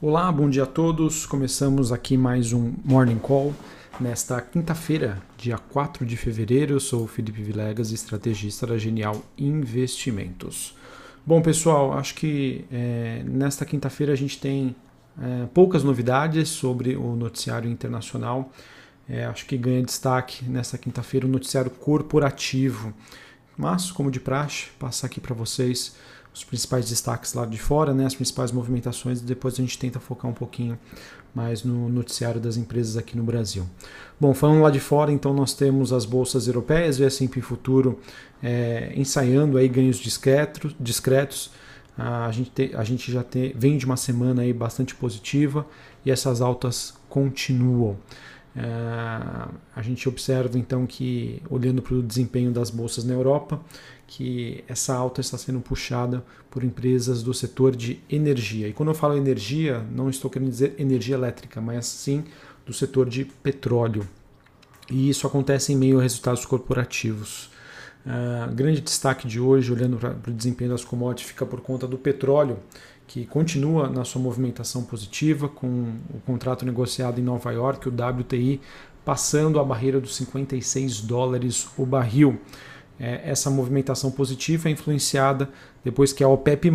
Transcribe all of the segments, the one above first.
Olá, bom dia a todos. Começamos aqui mais um Morning Call nesta quinta-feira, dia 4 de fevereiro. Eu sou o Felipe Vilegas, estrategista da Genial Investimentos. Bom, pessoal, acho que é, nesta quinta-feira a gente tem é, poucas novidades sobre o noticiário internacional. É, acho que ganha destaque nesta quinta-feira o noticiário corporativo. Mas, como de praxe, passar aqui para vocês os principais destaques lá de fora, né, as principais movimentações, e depois a gente tenta focar um pouquinho mais no noticiário das empresas aqui no Brasil. Bom, falando lá de fora, então nós temos as bolsas europeias, o S&P Futuro é, ensaiando aí ganhos discretos, discretos. A gente, te, a gente já te, vem de uma semana aí bastante positiva e essas altas continuam. É, a gente observa então que, olhando para o desempenho das bolsas na Europa, que essa alta está sendo puxada por empresas do setor de energia. E quando eu falo energia, não estou querendo dizer energia elétrica, mas sim do setor de petróleo. E isso acontece em meio a resultados corporativos. Uh, grande destaque de hoje, olhando para o desempenho das commodities, fica por conta do petróleo, que continua na sua movimentação positiva, com o contrato negociado em Nova York, o WTI, passando a barreira dos 56 dólares o barril. É, essa movimentação positiva é influenciada depois que a OPEP,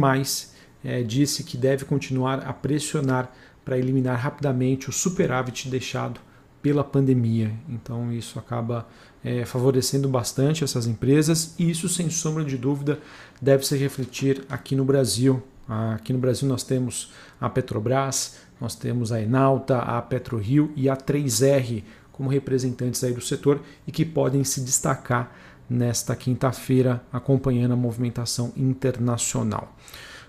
é, disse que deve continuar a pressionar para eliminar rapidamente o superávit deixado pela pandemia. Então, isso acaba é, favorecendo bastante essas empresas e isso, sem sombra de dúvida, deve se refletir aqui no Brasil. Aqui no Brasil nós temos a Petrobras, nós temos a Enalta, a PetroRio e a 3R como representantes aí do setor e que podem se destacar nesta quinta-feira, acompanhando a movimentação internacional.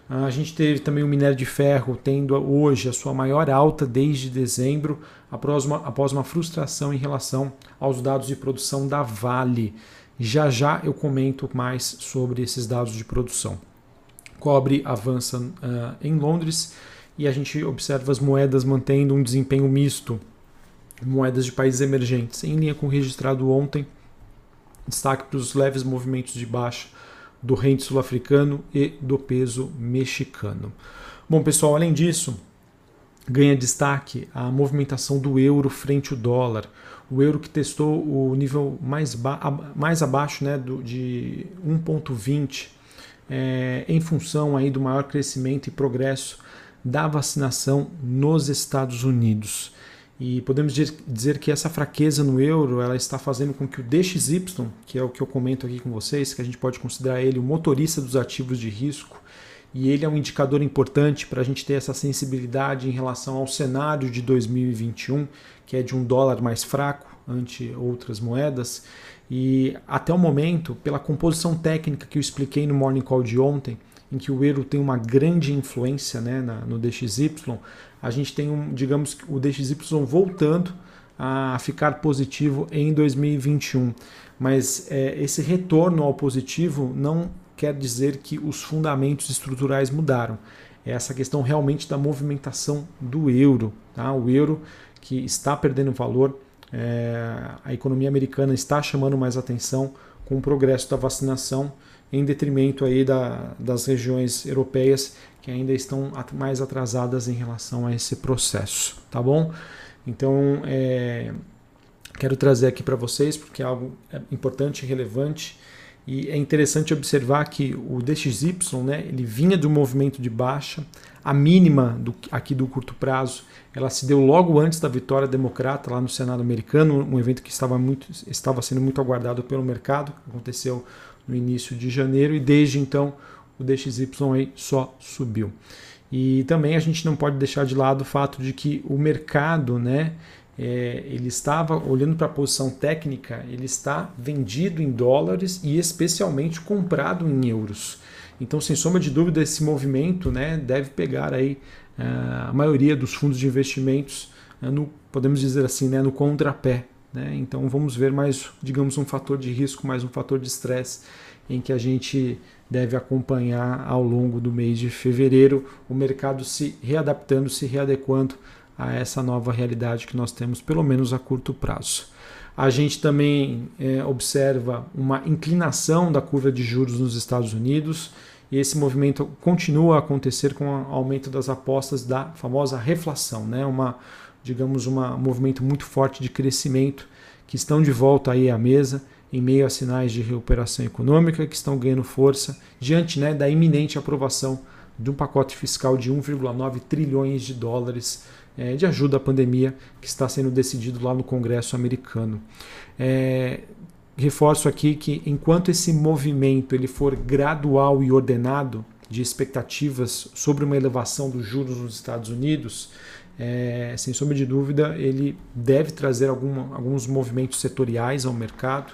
A gente teve também o minério de ferro tendo hoje a sua maior alta desde dezembro, após uma, após uma frustração em relação aos dados de produção da Vale. Já já eu comento mais sobre esses dados de produção cobre avança uh, em Londres e a gente observa as moedas mantendo um desempenho misto, moedas de países emergentes, em linha com o registrado ontem. Destaque para os leves movimentos de baixa do rente sul-africano e do peso mexicano. Bom, pessoal, além disso, ganha destaque a movimentação do euro frente ao dólar. O euro que testou o nível mais, mais abaixo né, do, de 1,20 é, em função aí do maior crescimento e progresso da vacinação nos Estados Unidos. E podemos dizer que essa fraqueza no euro ela está fazendo com que o DXY, que é o que eu comento aqui com vocês, que a gente pode considerar ele o motorista dos ativos de risco, e ele é um indicador importante para a gente ter essa sensibilidade em relação ao cenário de 2021, que é de um dólar mais fraco ante outras moedas. E até o momento, pela composição técnica que eu expliquei no Morning Call de ontem, em que o euro tem uma grande influência né, na, no DXY, a gente tem, um, digamos, o DXY voltando a ficar positivo em 2021. Mas é, esse retorno ao positivo não quer dizer que os fundamentos estruturais mudaram. É essa questão realmente da movimentação do euro. Tá? O euro que está perdendo valor é, a economia americana está chamando mais atenção com o progresso da vacinação em detrimento aí da, das regiões europeias que ainda estão mais atrasadas em relação a esse processo, tá bom? Então, é, quero trazer aqui para vocês porque é algo importante e relevante e é interessante observar que o DXY, né, ele vinha de um movimento de baixa, a mínima do, aqui do curto prazo, ela se deu logo antes da vitória democrata lá no Senado americano, um evento que estava, muito, estava sendo muito aguardado pelo mercado, aconteceu no início de janeiro e desde então o DXY aí só subiu. E também a gente não pode deixar de lado o fato de que o mercado, né, é, ele estava olhando para a posição técnica, ele está vendido em dólares e especialmente comprado em euros. Então, sem sombra de dúvida, esse movimento né, deve pegar aí uh, a maioria dos fundos de investimentos uh, no, podemos dizer assim, né, no contrapé. Né? Então, vamos ver mais, digamos, um fator de risco, mais um fator de estresse em que a gente deve acompanhar ao longo do mês de fevereiro o mercado se readaptando, se readequando a essa nova realidade que nós temos, pelo menos a curto prazo. A gente também é, observa uma inclinação da curva de juros nos Estados Unidos e esse movimento continua a acontecer com o aumento das apostas da famosa reflação, né? uma, digamos, um movimento muito forte de crescimento que estão de volta aí à mesa em meio a sinais de recuperação econômica que estão ganhando força diante né, da iminente aprovação de um pacote fiscal de 1,9 trilhões de dólares é, de ajuda à pandemia que está sendo decidido lá no Congresso americano. É, reforço aqui que enquanto esse movimento ele for gradual e ordenado de expectativas sobre uma elevação dos juros nos Estados Unidos, é, sem sombra de dúvida, ele deve trazer alguma, alguns movimentos setoriais ao mercado.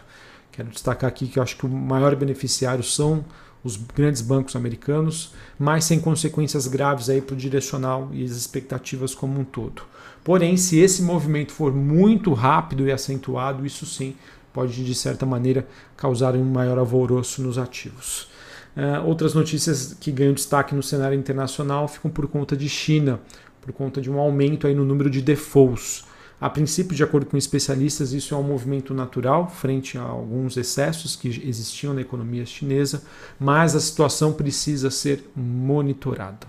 Quero destacar aqui que eu acho que o maior beneficiário são os grandes bancos americanos, mas sem consequências graves para o direcional e as expectativas como um todo. Porém, se esse movimento for muito rápido e acentuado, isso sim pode, de certa maneira, causar um maior alvoroço nos ativos. Uh, outras notícias que ganham destaque no cenário internacional ficam por conta de China, por conta de um aumento aí no número de defaults. A princípio, de acordo com especialistas, isso é um movimento natural frente a alguns excessos que existiam na economia chinesa, mas a situação precisa ser monitorada.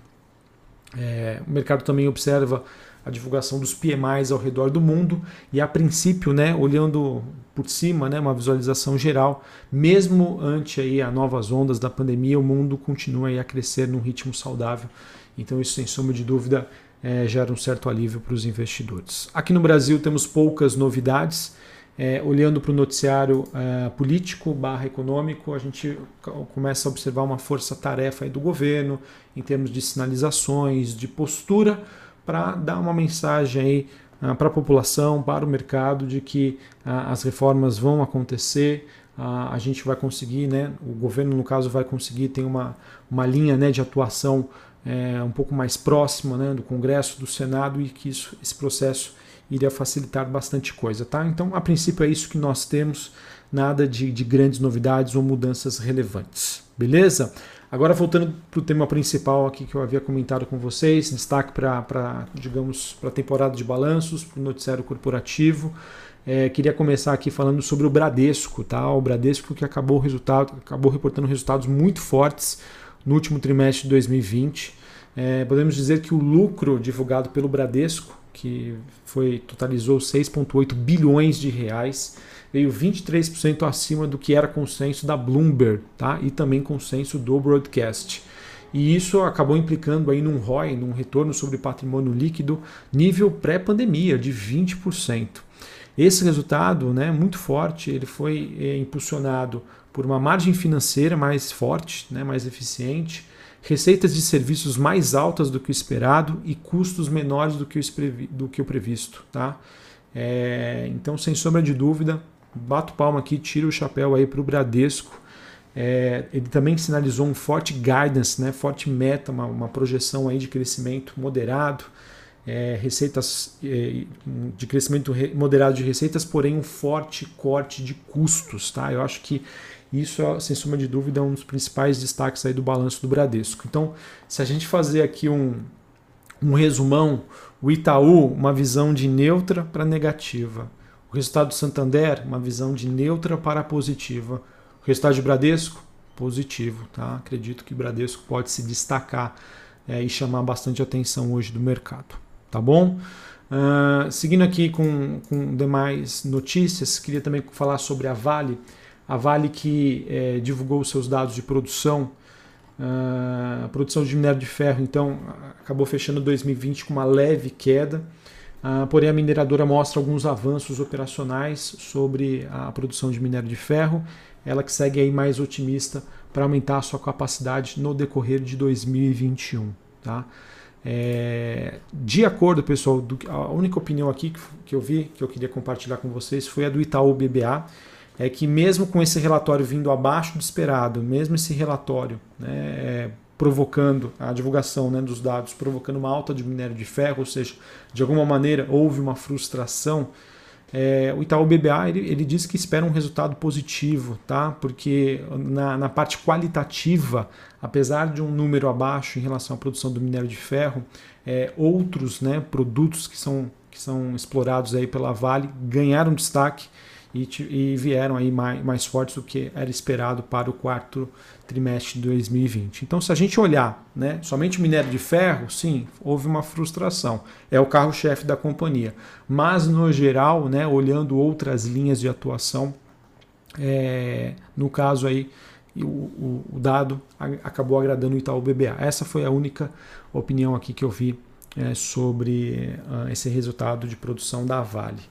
É, o mercado também observa a divulgação dos PMIs ao redor do mundo e a princípio, né, olhando por cima, né, uma visualização geral, mesmo ante aí as novas ondas da pandemia, o mundo continua a crescer num ritmo saudável. Então isso sem sombra de dúvida é, gera um certo alívio para os investidores. Aqui no Brasil temos poucas novidades. É, olhando para o noticiário é, político barra econômico, a gente começa a observar uma força-tarefa do governo em termos de sinalizações, de postura, para dar uma mensagem aí uh, para a população, para o mercado, de que uh, as reformas vão acontecer, uh, a gente vai conseguir, né, o governo no caso vai conseguir ter uma, uma linha né, de atuação é, um pouco mais próxima né, do Congresso, do Senado e que isso, esse processo iria facilitar bastante coisa. Tá? Então, a princípio é isso que nós temos, nada de, de grandes novidades ou mudanças relevantes. Beleza? Agora voltando para o tema principal aqui que eu havia comentado com vocês, destaque para, digamos, para a temporada de balanços, para o noticiário corporativo. É, queria começar aqui falando sobre o Bradesco, tá? O Bradesco que acabou, resultado, acabou reportando resultados muito fortes no último trimestre de 2020. É, podemos dizer que o lucro divulgado pelo Bradesco, que foi totalizou 6,8 bilhões de reais, veio 23% acima do que era consenso da Bloomberg tá? e também consenso do Broadcast. E isso acabou implicando aí num ROI, num retorno sobre patrimônio líquido, nível pré-pandemia de 20%. Esse resultado, né, muito forte, ele foi é, impulsionado por uma margem financeira mais forte, né, mais eficiente, receitas de serviços mais altas do que o esperado e custos menores do que o, do que o previsto. Tá? É, então, sem sombra de dúvida, bato palma aqui, tiro o chapéu aí para o Bradesco. É, ele também sinalizou um forte guidance, né, forte meta, uma, uma projeção aí de crescimento moderado, é, receitas é, de crescimento moderado de receitas, porém um forte corte de custos. Tá? Eu acho que isso, sem sombra de dúvida, é um dos principais destaques aí do balanço do Bradesco. Então, se a gente fazer aqui um, um resumão, o Itaú, uma visão de neutra para negativa. O resultado do Santander, uma visão de neutra para positiva. O resultado de Bradesco, positivo. Tá? Acredito que Bradesco pode se destacar é, e chamar bastante atenção hoje do mercado. Tá bom? Uh, seguindo aqui com, com demais notícias, queria também falar sobre a Vale. A Vale que é, divulgou seus dados de produção, uh, a produção de minério de ferro, então acabou fechando 2020 com uma leve queda. Uh, porém, a mineradora mostra alguns avanços operacionais sobre a produção de minério de ferro. Ela que segue aí mais otimista para aumentar a sua capacidade no decorrer de 2021. Tá? É, de acordo, pessoal, do, a única opinião aqui que, que eu vi, que eu queria compartilhar com vocês, foi a do Itaú BBA é que mesmo com esse relatório vindo abaixo do esperado, mesmo esse relatório né, é, provocando a divulgação né, dos dados, provocando uma alta de minério de ferro, ou seja, de alguma maneira houve uma frustração, é, o Itaú BBA ele, ele diz que espera um resultado positivo, tá? porque na, na parte qualitativa, apesar de um número abaixo em relação à produção do minério de ferro, é, outros né, produtos que são, que são explorados aí pela Vale ganharam destaque e, e vieram aí mais, mais fortes do que era esperado para o quarto trimestre de 2020. Então, se a gente olhar né, somente o minério de ferro, sim, houve uma frustração. É o carro-chefe da companhia. Mas, no geral, né, olhando outras linhas de atuação, é, no caso aí, o, o, o, dado acabou agradando o Itaú BBA. Essa foi a única opinião aqui que eu vi é, sobre uh, esse resultado de produção da Vale.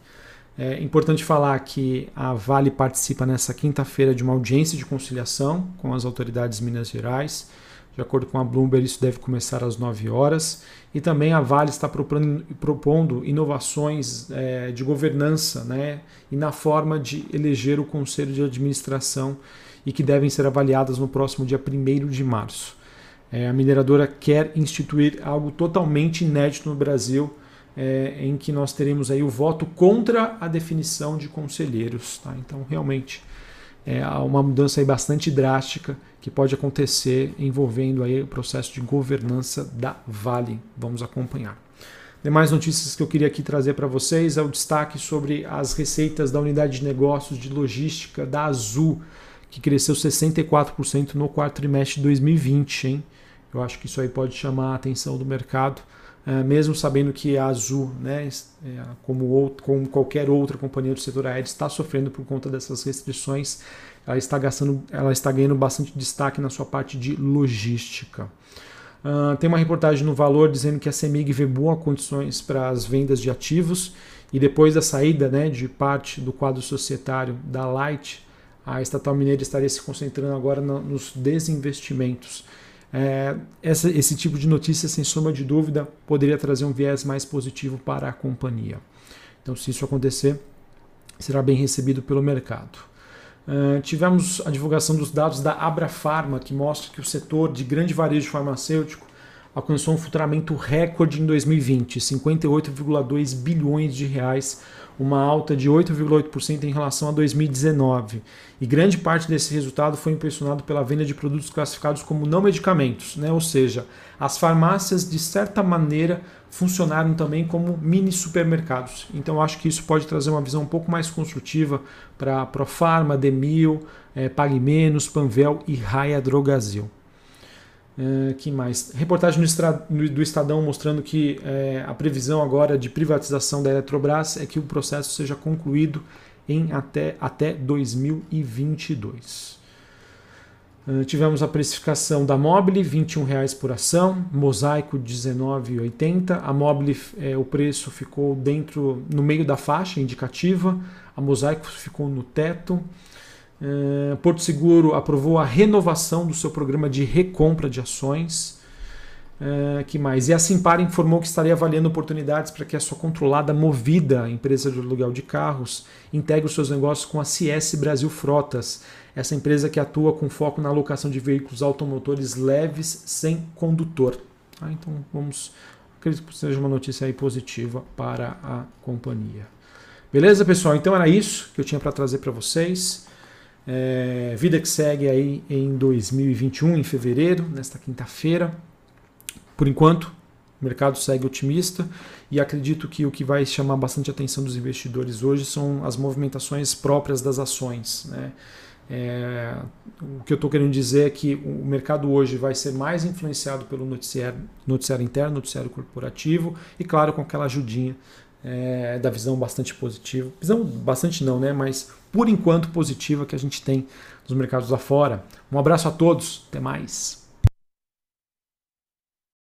É importante falar que a Vale participa nessa quinta-feira de uma audiência de conciliação com as autoridades Minas Gerais. De acordo com a Bloomberg, isso deve começar às 9 horas. E também a Vale está propondo, propondo inovações é, de governança né, e na forma de eleger o conselho de administração e que devem ser avaliadas no próximo dia 1 de março. É, a mineradora quer instituir algo totalmente inédito no Brasil é, em que nós teremos aí o voto contra a definição de conselheiros. Tá? Então, realmente, é uma mudança aí bastante drástica que pode acontecer envolvendo aí o processo de governança da Vale. Vamos acompanhar. Demais notícias que eu queria aqui trazer para vocês é o destaque sobre as receitas da unidade de negócios de logística da Azul, que cresceu 64% no quarto trimestre de 2020. Hein? Eu acho que isso aí pode chamar a atenção do mercado. É, mesmo sabendo que a Azul, né, é, como, outro, como qualquer outra companhia do setor aéreo, está sofrendo por conta dessas restrições, ela está, gastando, ela está ganhando bastante destaque na sua parte de logística. Uh, tem uma reportagem no Valor dizendo que a CEMIG vê boas condições para as vendas de ativos e depois da saída né, de parte do quadro societário da Light, a estatal mineira estaria se concentrando agora no, nos desinvestimentos. É, essa, esse tipo de notícia, sem sombra de dúvida, poderia trazer um viés mais positivo para a companhia. Então, se isso acontecer, será bem recebido pelo mercado. Uh, tivemos a divulgação dos dados da Abrafarma, que mostra que o setor de grande varejo farmacêutico alcançou um faturamento recorde em 2020, 58,2 bilhões de reais, uma alta de 8,8% em relação a 2019. E grande parte desse resultado foi impressionado pela venda de produtos classificados como não medicamentos, né? ou seja, as farmácias de certa maneira funcionaram também como mini supermercados. Então acho que isso pode trazer uma visão um pouco mais construtiva para Profarma, Demil, é, Pague Menos, Panvel e Raia Drogazil. É, que mais? Reportagem do Estadão mostrando que é, a previsão agora de privatização da Eletrobras é que o processo seja concluído em até, até 2022. Uh, é, tivemos a precificação da Mobile, R$ 21,00 por ação, Mosaico R$ 19,80. A Mobile, o preço ficou dentro, no meio da faixa indicativa, a Mosaico ficou no teto. Eh, Porto Seguro aprovou a renovação do seu programa de recompra de ações. Uh, que mais? E a Simpar informou que estaria avaliando oportunidades para que a sua controlada Movida, empresa de aluguel de carros, integre os seus negócios com a CS Brasil Frotas, essa empresa que atua com foco na alocação de veículos automotores leves sem condutor. Ah, então vamos, acredito que seja uma notícia aí positiva para a companhia. Beleza, pessoal? Então era isso que eu tinha para trazer para vocês. É, vida que segue aí em 2021, em fevereiro, nesta quinta-feira. Por enquanto, o mercado segue otimista e acredito que o que vai chamar bastante atenção dos investidores hoje são as movimentações próprias das ações. Né? É, o que eu estou querendo dizer é que o mercado hoje vai ser mais influenciado pelo noticiário, noticiário interno, noticiário corporativo e, claro, com aquela ajudinha é, da visão bastante positiva. Visão bastante não, né? Mas por enquanto positiva que a gente tem nos mercados lá fora. Um abraço a todos, até mais.